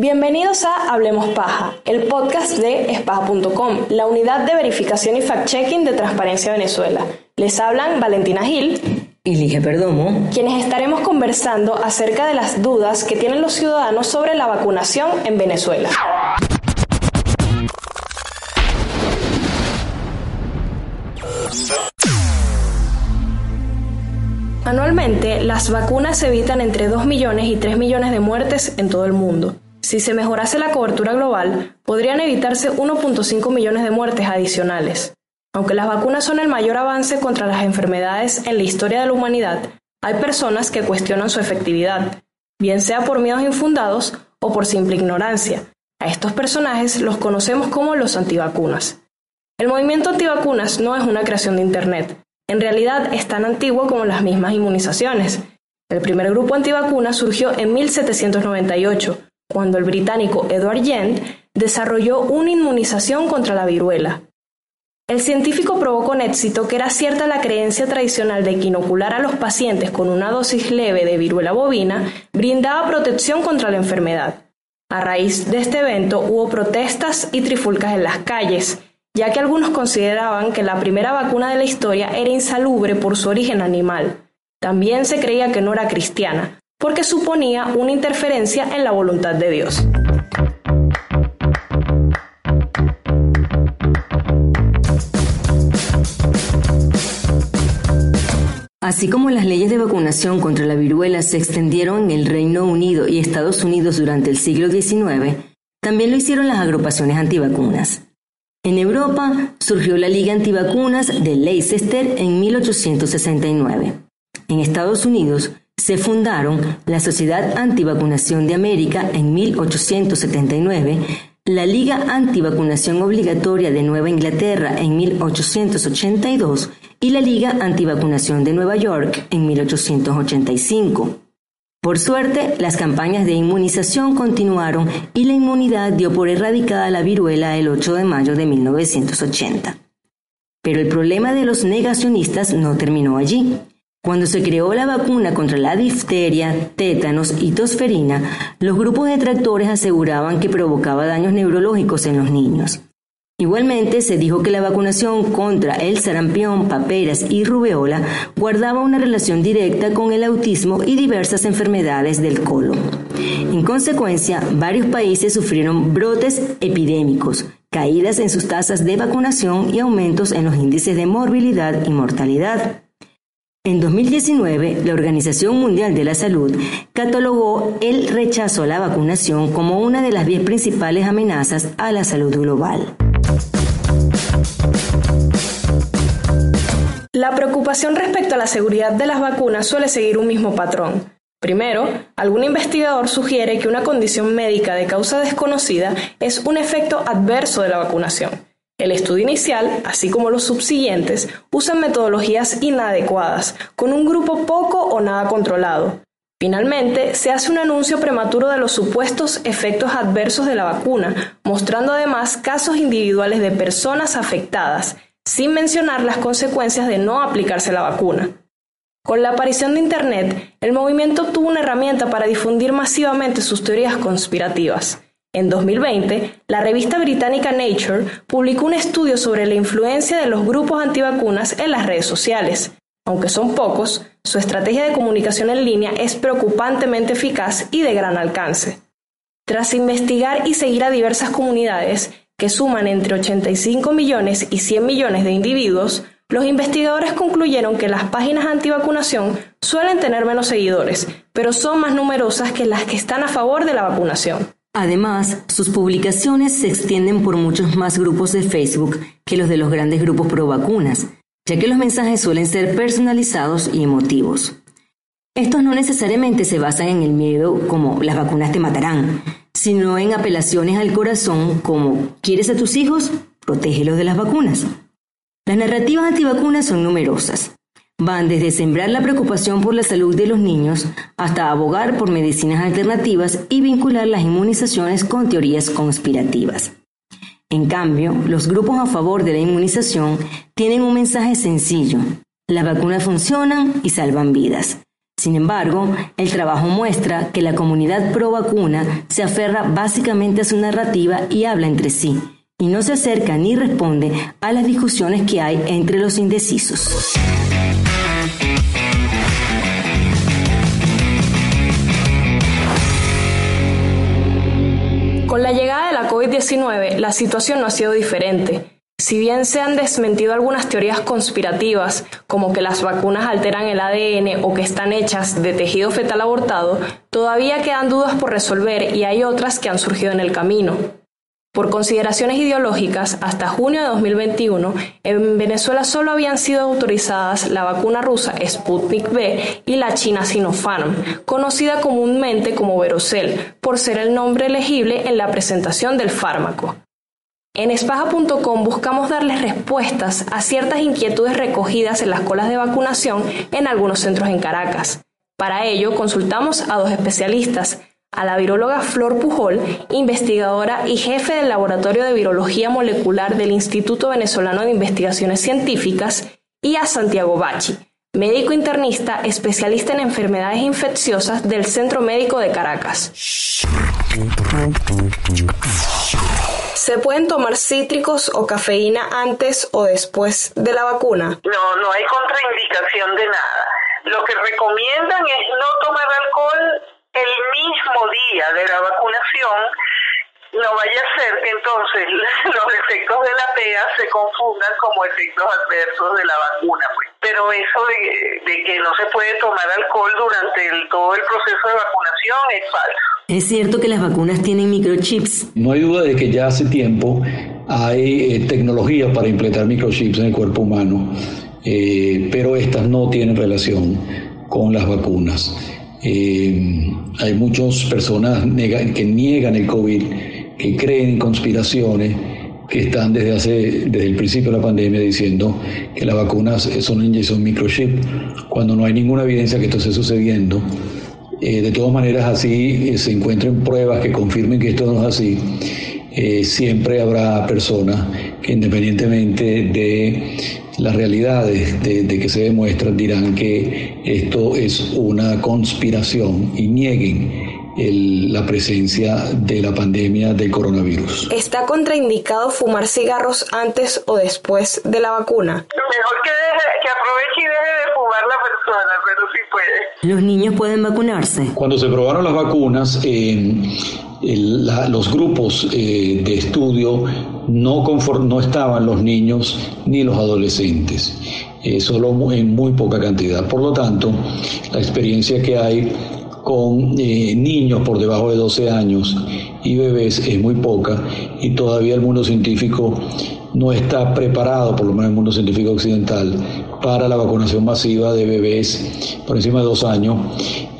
Bienvenidos a Hablemos Paja, el podcast de espaja.com, la unidad de verificación y fact-checking de Transparencia Venezuela. Les hablan Valentina Gil y Lige Perdomo, quienes estaremos conversando acerca de las dudas que tienen los ciudadanos sobre la vacunación en Venezuela. Anualmente, las vacunas evitan entre 2 millones y 3 millones de muertes en todo el mundo. Si se mejorase la cobertura global, podrían evitarse 1.5 millones de muertes adicionales. Aunque las vacunas son el mayor avance contra las enfermedades en la historia de la humanidad, hay personas que cuestionan su efectividad, bien sea por miedos infundados o por simple ignorancia. A estos personajes los conocemos como los antivacunas. El movimiento antivacunas no es una creación de Internet, en realidad es tan antiguo como las mismas inmunizaciones. El primer grupo antivacuna surgió en 1798, cuando el británico Edward Jenner desarrolló una inmunización contra la viruela. El científico probó con éxito que era cierta la creencia tradicional de que inocular a los pacientes con una dosis leve de viruela bovina brindaba protección contra la enfermedad. A raíz de este evento hubo protestas y trifulcas en las calles, ya que algunos consideraban que la primera vacuna de la historia era insalubre por su origen animal. También se creía que no era cristiana, porque suponía una interferencia en la voluntad de Dios. Así como las leyes de vacunación contra la viruela se extendieron en el Reino Unido y Estados Unidos durante el siglo XIX, también lo hicieron las agrupaciones antivacunas. En Europa surgió la Liga Antivacunas de Leicester en 1869. En Estados Unidos se fundaron la Sociedad Antivacunación de América en 1879, la Liga Antivacunación Obligatoria de Nueva Inglaterra en 1882 y la Liga Antivacunación de Nueva York en 1885. Por suerte, las campañas de inmunización continuaron y la inmunidad dio por erradicada la viruela el 8 de mayo de 1980. Pero el problema de los negacionistas no terminó allí. Cuando se creó la vacuna contra la difteria, tétanos y tosferina, los grupos detractores aseguraban que provocaba daños neurológicos en los niños. Igualmente, se dijo que la vacunación contra el sarampión, paperas y rubeola guardaba una relación directa con el autismo y diversas enfermedades del colon. En consecuencia, varios países sufrieron brotes epidémicos, caídas en sus tasas de vacunación y aumentos en los índices de morbilidad y mortalidad. En 2019, la Organización Mundial de la Salud catalogó el rechazo a la vacunación como una de las 10 principales amenazas a la salud global. La preocupación respecto a la seguridad de las vacunas suele seguir un mismo patrón. Primero, algún investigador sugiere que una condición médica de causa desconocida es un efecto adverso de la vacunación. El estudio inicial, así como los subsiguientes, usan metodologías inadecuadas, con un grupo poco o nada controlado. Finalmente, se hace un anuncio prematuro de los supuestos efectos adversos de la vacuna, mostrando además casos individuales de personas afectadas, sin mencionar las consecuencias de no aplicarse la vacuna. Con la aparición de Internet, el movimiento obtuvo una herramienta para difundir masivamente sus teorías conspirativas. En 2020, la revista británica Nature publicó un estudio sobre la influencia de los grupos antivacunas en las redes sociales. Aunque son pocos, su estrategia de comunicación en línea es preocupantemente eficaz y de gran alcance. Tras investigar y seguir a diversas comunidades, que suman entre 85 millones y 100 millones de individuos, los investigadores concluyeron que las páginas antivacunación suelen tener menos seguidores, pero son más numerosas que las que están a favor de la vacunación. Además, sus publicaciones se extienden por muchos más grupos de Facebook que los de los grandes grupos pro vacunas, ya que los mensajes suelen ser personalizados y emotivos. Estos no necesariamente se basan en el miedo como las vacunas te matarán, sino en apelaciones al corazón como ¿quieres a tus hijos? Protégelos de las vacunas. Las narrativas antivacunas son numerosas. Van desde sembrar la preocupación por la salud de los niños hasta abogar por medicinas alternativas y vincular las inmunizaciones con teorías conspirativas. En cambio, los grupos a favor de la inmunización tienen un mensaje sencillo. Las vacunas funcionan y salvan vidas. Sin embargo, el trabajo muestra que la comunidad pro vacuna se aferra básicamente a su narrativa y habla entre sí, y no se acerca ni responde a las discusiones que hay entre los indecisos. Con la llegada de la COVID-19, la situación no ha sido diferente. Si bien se han desmentido algunas teorías conspirativas, como que las vacunas alteran el ADN o que están hechas de tejido fetal abortado, todavía quedan dudas por resolver y hay otras que han surgido en el camino. Por consideraciones ideológicas, hasta junio de 2021, en Venezuela solo habían sido autorizadas la vacuna rusa Sputnik V y la china Sinopharm, conocida comúnmente como Verocel, por ser el nombre elegible en la presentación del fármaco. En espaja.com buscamos darles respuestas a ciertas inquietudes recogidas en las colas de vacunación en algunos centros en Caracas. Para ello, consultamos a dos especialistas, a la viróloga Flor Pujol, investigadora y jefe del Laboratorio de Virología Molecular del Instituto Venezolano de Investigaciones Científicas, y a Santiago Bachi, médico internista especialista en enfermedades infecciosas del Centro Médico de Caracas. ¿Se pueden tomar cítricos o cafeína antes o después de la vacuna? No, no hay contraindicación de nada. Lo que recomiendan es no tomar alcohol el mismo día de la vacunación no vaya a ser que entonces los efectos de la PEA se confundan como efectos adversos de la vacuna. Pues. Pero eso de, que no se puede tomar alcohol durante todo el proceso de vacunación es falso. Es cierto que las vacunas tienen microchips. No hay duda de que ya hace tiempo hay eh, tecnología para implementar microchips en el cuerpo humano, eh, pero estas no tienen relación con las vacunas. Eh, hay muchas personas que niegan el COVID que creen en conspiraciones, que están desde hace desde el principio de la pandemia diciendo que las vacunas son inyección microchip, cuando no hay ninguna evidencia que esto esté sucediendo. Eh, de todas maneras, así eh, se encuentren pruebas que confirmen que esto no es así. Eh, siempre habrá personas que independientemente de las realidades de, de, que se demuestran dirán que esto es una conspiración y nieguen la presencia de la pandemia del coronavirus. ¿Está contraindicado fumar cigarros antes o después de la vacuna? Mejor que, que aproveche y deje de fumar la persona, pero sí puede. ¿Los niños pueden vacunarse? Cuando se probaron las vacunas, los grupos eh, de estudio no, no estaban los niños ni los adolescentes. Eh, solo en muy poca cantidad. Por lo tanto, la experiencia que hay con eh, niños por debajo de 12 años y bebés es muy poca y todavía el mundo científico no está preparado, por lo menos el mundo científico occidental, para la vacunación masiva de bebés por encima de dos años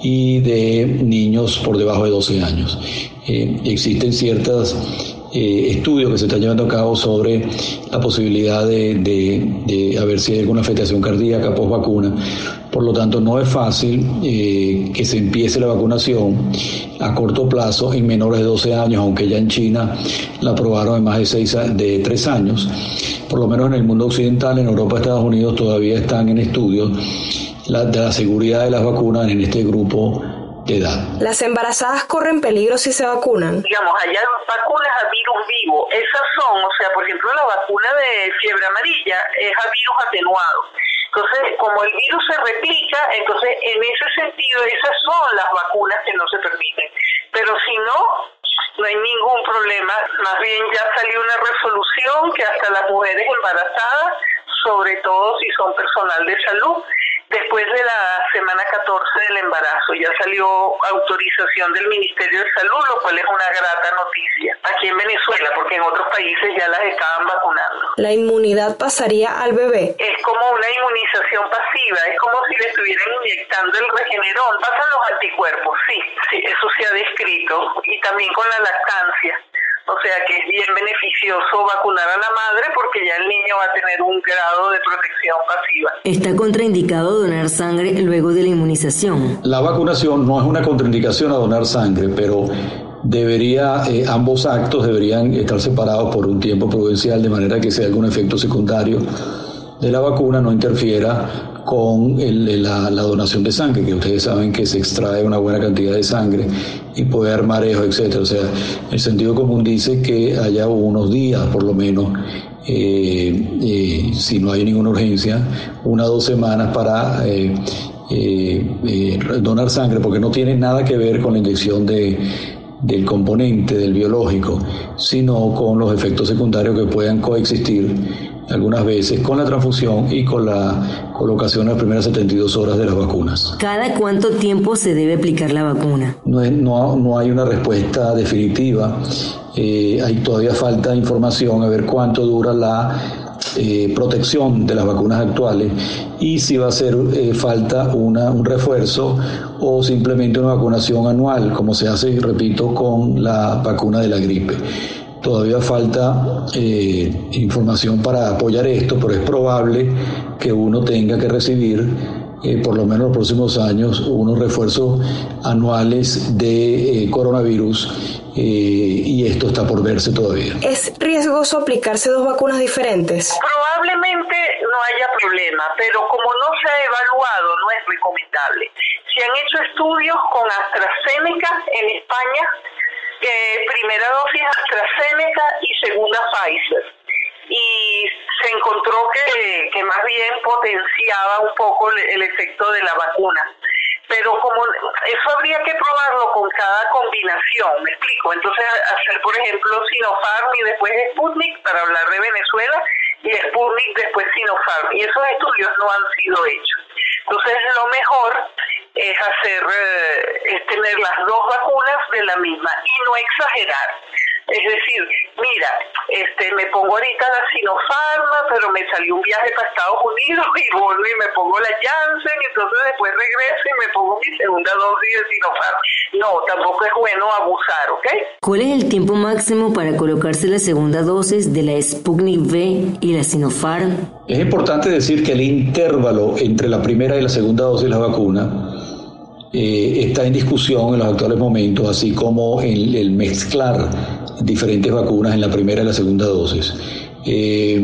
y de niños por debajo de 12 años. Eh, existen ciertos eh, estudios que se están llevando a cabo sobre la posibilidad de, de, a ver si hay alguna afectación cardíaca post vacuna por lo tanto, no es fácil eh, que se empiece la vacunación a corto plazo en menores de 12 años, aunque ya en China la aprobaron en más de, seis, de 3 años. Por lo menos en el mundo occidental, en Europa Estados Unidos todavía están en estudios la, de la seguridad de las vacunas en este grupo de edad. ¿Las embarazadas corren peligro si se vacunan? Digamos, allá vacunas a virus vivo. Esas son, o sea, por ejemplo, la vacuna de fiebre amarilla es a virus atenuado entonces, como el virus se replica, entonces en ese sentido esas son las vacunas que no se permiten. Pero si no, no hay ningún problema. Más bien ya salió una resolución que hasta las mujeres embarazadas, sobre todo si son personal de salud, después de la semana 14 del embarazo. Ya salió autorización del Ministerio de Salud, lo cual es una grata noticia aquí en Venezuela, porque en otros países ya las estaban vacunando. ¿La inmunidad pasaría al bebé? Es como una inmunización pasiva, es como si le estuvieran inyectando el regenerón. Pasan los anticuerpos, sí, sí, eso se ha descrito, y también con la lactancia. O sea que es bien beneficioso vacunar a la madre porque ya el niño va a tener un grado de protección pasiva. ¿Está contraindicado donar sangre luego de la inmunización? La vacunación no es una contraindicación a donar sangre, pero debería, eh, ambos actos deberían estar separados por un tiempo prudencial de manera que si hay algún efecto secundario de la vacuna no interfiera con la, donación de sangre, que ustedes saben que se extrae una buena cantidad de sangre y puede haber marejo, etc. O sea, el sentido común dice que haya unos días, por lo menos, eh, eh, si no hay ninguna urgencia, una o dos semanas para eh, donar sangre, porque no tiene nada que ver con la inyección de, del componente, del biológico, sino con los efectos secundarios que puedan coexistir algunas veces con la transfusión y con la colocación en las primeras 72 horas de las vacunas. ¿Cada cuánto tiempo se debe aplicar la vacuna? No, no, no hay una respuesta definitiva. Eh, hay todavía falta información a ver cuánto dura la eh, protección de las vacunas actuales y si va a hacer eh, falta una, un refuerzo o simplemente una vacunación anual, como se hace, repito, con la vacuna de la gripe. Todavía falta eh, información para apoyar esto, pero es probable que uno tenga que recibir eh, por lo menos en los próximos años unos refuerzos anuales de eh, coronavirus y esto está por verse todavía. ¿Es riesgoso aplicarse dos vacunas diferentes? Probablemente no haya problema, pero como no se ha evaluado, no es recomendable. Se han hecho estudios con AstraZeneca en España eh, primera dosis AstraZeneca y segunda Pfizer. Y se encontró que, que más bien potenciaba un poco el, efecto de la vacuna. Pero como eso habría que probarlo con cada combinación, me explico. Entonces hacer, por ejemplo, Sinopharm y después Sputnik para hablar de Venezuela y Sputnik después Sinopharm. Y esos estudios no han sido hechos. Entonces lo mejor es hacer, eh, es tener las dos vacunas de la misma y no exagerar. Es decir, mira, este, me pongo ahorita la Sinopharm, pero me salió un viaje para Estados Unidos y vuelvo y me pongo la Janssen, y entonces después regreso y me pongo mi segunda dosis de Sinopharm. No, tampoco es bueno abusar, ¿ok? ¿Cuál es el tiempo máximo para colocarse la segunda dosis de la Sputnik V y la Sinopharm? Es importante decir que el intervalo entre la primera y la segunda dosis de la vacuna eh, está en discusión en los actuales momentos, así como el, el, mezclar diferentes vacunas en la primera y la segunda dosis. Eh,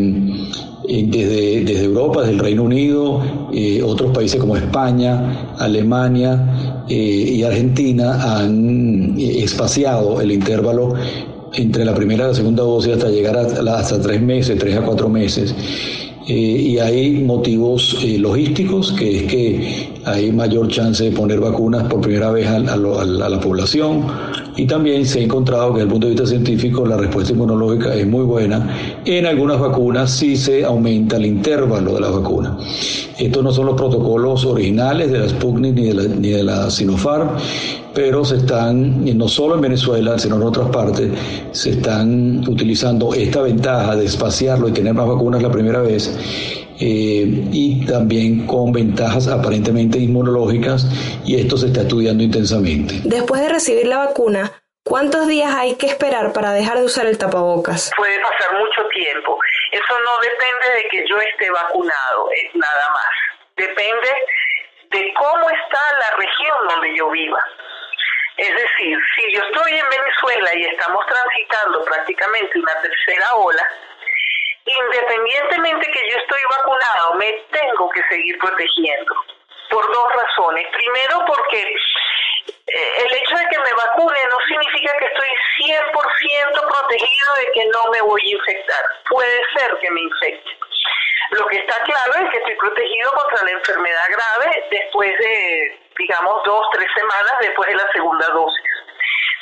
desde, desde, Europa, desde el Reino Unido, eh, otros países como España, Alemania y Argentina han espaciado el intervalo entre la primera y la segunda dosis hasta llegar hasta tres meses, tres a cuatro meses. Y hay motivos logísticos, que es que hay mayor chance de poner vacunas por primera vez a, la población y también se ha encontrado que desde el punto de vista científico la respuesta inmunológica es muy buena. En algunas vacunas sí se aumenta el intervalo de la vacuna. Estos no son los protocolos originales de la Sputnik ni de la, ni de la Sinopharm, pero se están, no solo en Venezuela, sino en otras partes, se están utilizando esta ventaja de espaciarlo y tener más vacunas la primera vez, eh, y también con ventajas aparentemente inmunológicas, y esto se está estudiando intensamente. Después de recibir la vacuna, ¿Cuántos días hay que esperar para dejar de usar el tapabocas? Puede pasar mucho tiempo. Eso no depende de que yo esté vacunado, es nada más. Depende de cómo está la región donde yo viva. Es decir, si yo estoy en Venezuela y estamos transitando prácticamente una tercera ola, independientemente que yo estoy vacunado, me tengo que seguir protegiendo. Por dos razones. Primero, porque eh, el hecho de que me vacune no significa que estoy 100% protegido de que no me voy a infectar. Puede ser que me infecte. Lo que está claro es que estoy protegido contra la enfermedad grave después de, digamos, dos, tres semanas después de la segunda dosis.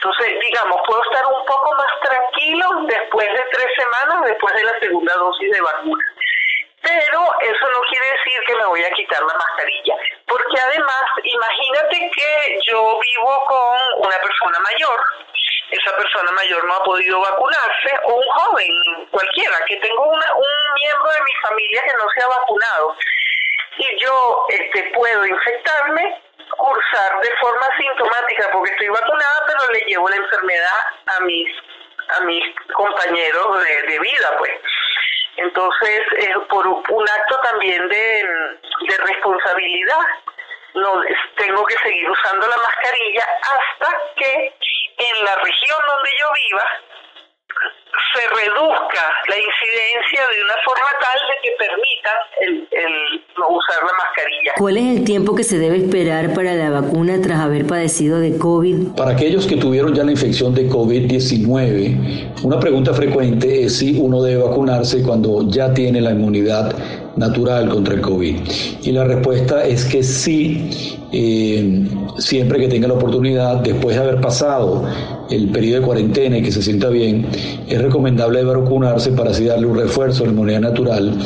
Entonces, digamos, puedo estar un poco más tranquilo después de tres semanas después de la segunda dosis de vacuna. Pero eso no quiere decir que me voy a quitar la mascarilla, porque además, imagínate que yo vivo con una persona mayor esa persona mayor no ha podido vacunarse, o un joven, cualquiera, que tengo una, un miembro de mi familia que no se ha vacunado. Y yo este, puedo infectarme, cursar de forma sintomática porque estoy vacunada, pero le llevo la enfermedad a mis, a mis compañeros de, de vida, pues. Entonces, es por un acto también de, de responsabilidad no tengo que seguir usando la mascarilla hasta que en la región donde yo viva se reduzca la incidencia de una forma tal de que permita el, el, no usar la mascarilla. ¿Cuál es el tiempo que se debe esperar para la vacuna tras haber padecido de COVID? Para aquellos que tuvieron ya la infección de COVID-19, una pregunta frecuente es si uno debe vacunarse cuando ya tiene la inmunidad natural contra el COVID. Y la respuesta es que sí, eh, siempre que tenga la oportunidad, después de haber pasado el periodo de cuarentena y que se sienta bien, es recomendable vacunarse para así darle un refuerzo a la inmunidad natural.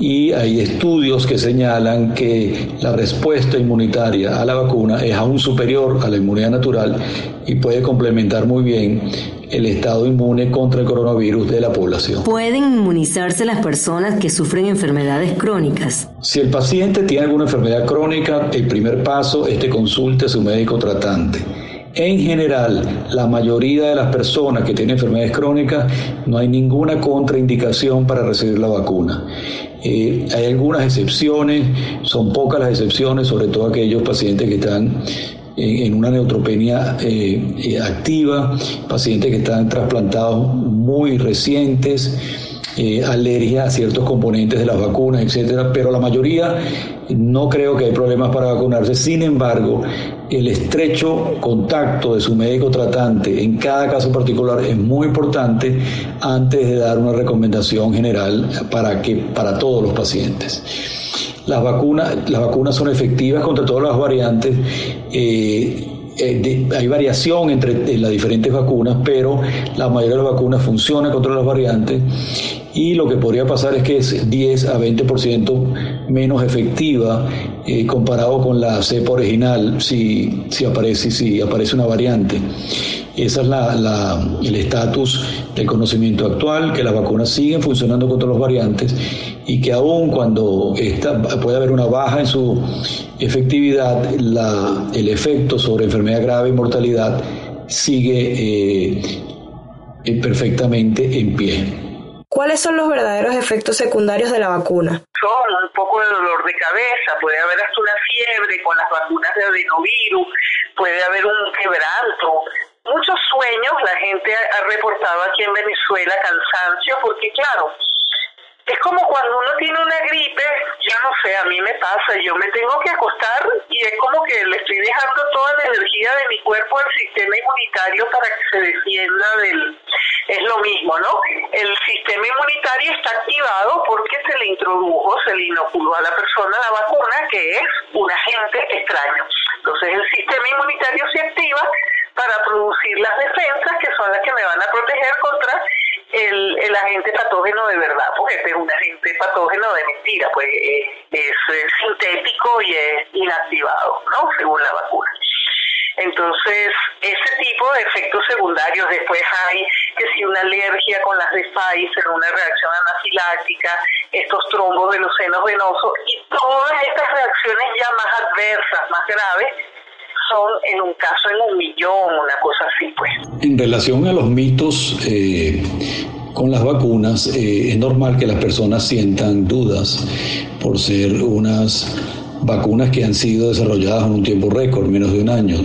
Y hay estudios que señalan que la respuesta inmunitaria a la vacuna es aún superior a la inmunidad natural y puede complementar muy bien el estado inmune contra el coronavirus de la población. ¿Pueden inmunizarse las personas que sufren enfermedades crónicas? Si el paciente tiene alguna enfermedad crónica, el primer paso es que consulte a su médico tratante. En general, la mayoría de las personas que tienen enfermedades crónicas no hay ninguna contraindicación para recibir la vacuna. Eh, hay algunas excepciones, son pocas las excepciones, sobre todo aquellos pacientes que están en una neutropenia eh, eh, activa, pacientes que están trasplantados muy recientes, eh, alergia a ciertos componentes de las vacunas, etcétera, pero la mayoría no creo que hay problemas para vacunarse. Sin embargo, el estrecho contacto de su médico tratante en cada caso particular es muy importante antes de dar una recomendación general para que para todos los pacientes. Las vacunas, las vacunas son efectivas contra todas las variantes. Eh, eh, hay variación entre las diferentes vacunas, pero la mayoría de las vacunas funcionan contra las variantes y lo que podría pasar es que es 10 a 20% menos efectiva eh, comparado con la cepa original si, si, aparece, si aparece una variante. Ese es la, el estatus del conocimiento actual, que las vacunas siguen funcionando contra los variantes y que aún cuando esta, puede haber una baja en su efectividad, la, el efecto sobre enfermedad grave y mortalidad sigue eh, perfectamente en pie. ¿Cuáles son los verdaderos efectos secundarios de la vacuna? Son un poco de dolor de cabeza, puede haber hasta una fiebre con las vacunas de adenovirus, puede haber un quebranto, muchos sueños, la gente ha reportado aquí en Venezuela cansancio, porque claro, es como cuando uno tiene una gripe, yo no sé, a mí me pasa, yo me tengo que acostar y es como que le estoy dejando toda la energía de mi cuerpo al sistema inmunitario para que se defienda del... Es lo mismo, ¿no? El sistema inmunitario está activado porque se le introdujo, se le inoculó a la persona la vacuna, que es un agente extraño. Entonces el sistema inmunitario se activa para producir las defensas que son las que me van a proteger contra el, agente patógeno de verdad, porque este es un agente patógeno de mentira, pues eh, es, sintético y es inactivado, ¿no? Según la vacuna. Entonces, ese tipo de efectos secundarios, después hay que si una alergia con las de Pfizer, una reacción anafiláctica, estos trombos de los senos venosos y todas estas reacciones ya más adversas, más graves, son en un caso en un millón, una cosa así, pues. En relación a los mitos eh, con las vacunas, eh, es normal que las personas sientan dudas por ser unas vacunas que han sido desarrolladas en un tiempo récord, menos de un año.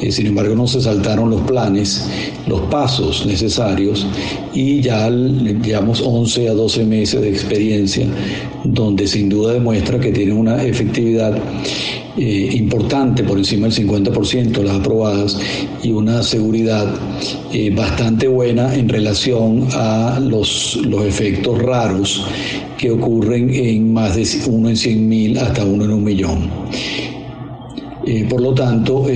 Eh, sin embargo, no se saltaron los planes, los pasos necesarios y ya llevamos 11 a 12 meses de experiencia donde sin duda demuestra que tiene una efectividad eh, importante, por encima del 50% las aprobadas, y una seguridad eh, bastante buena en relación a los, los efectos raros que ocurren en más de uno en 100 mil hasta uno en un millón. Eh, por lo tanto,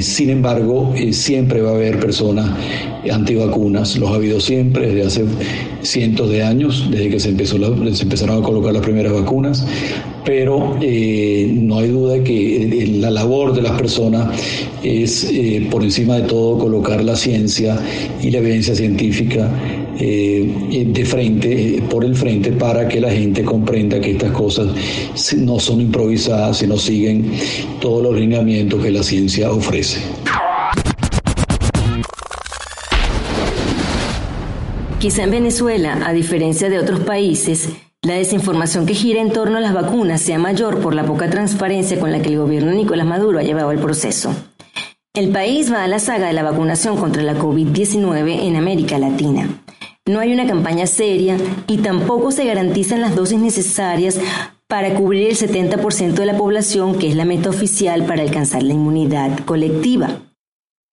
sin embargo, siempre va a haber personas antivacunas, los ha habido siempre desde hace cientos de años, desde que se, empezó se empezaron a colocar las primeras vacunas, pero eh, no hay duda que eh, la labor de las personas es, eh, por encima de todo, colocar la ciencia y la evidencia científica de frente, por el frente, para que la gente comprenda que estas cosas no son improvisadas, sino siguen todos los lineamientos que la ciencia ofrece. Quizá en Venezuela, a diferencia de otros países, la desinformación que gira en torno a las vacunas sea mayor por la poca transparencia con la que el gobierno de Nicolás Maduro ha llevado el proceso. El país va a la saga de la vacunación contra la COVID-19 en América Latina. No hay una campaña seria y tampoco se garantizan las dosis necesarias para cubrir el 70% de la población, que es la meta oficial para alcanzar la inmunidad colectiva.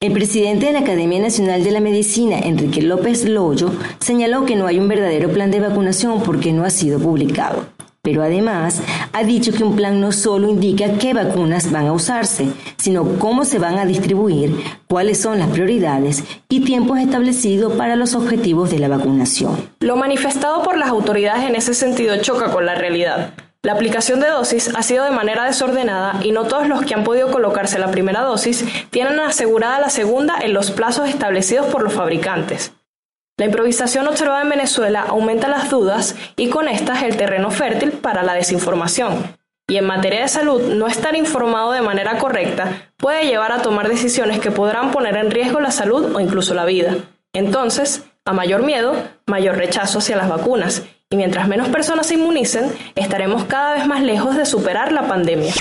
El presidente de la Academia Nacional de la Medicina, Enrique López Loyo, señaló que no hay un verdadero plan de vacunación porque no ha sido publicado. Pero además ha dicho que un plan no solo indica qué vacunas van a usarse, sino cómo se van a distribuir, cuáles son las prioridades y tiempos establecidos para los objetivos de la vacunación. Lo manifestado por las autoridades en ese sentido choca con la realidad. La aplicación de dosis ha sido de manera desordenada y no todos los que han podido colocarse la primera dosis tienen asegurada la segunda en los plazos establecidos por los fabricantes. La improvisación observada en Venezuela aumenta las dudas y con estas el terreno fértil para la desinformación. Y en materia de salud, no estar informado de manera correcta puede llevar a tomar decisiones que podrán poner en riesgo la salud o incluso la vida. Entonces, a mayor miedo, mayor rechazo hacia las vacunas y mientras menos personas se inmunicen, estaremos cada vez más lejos de superar la pandemia.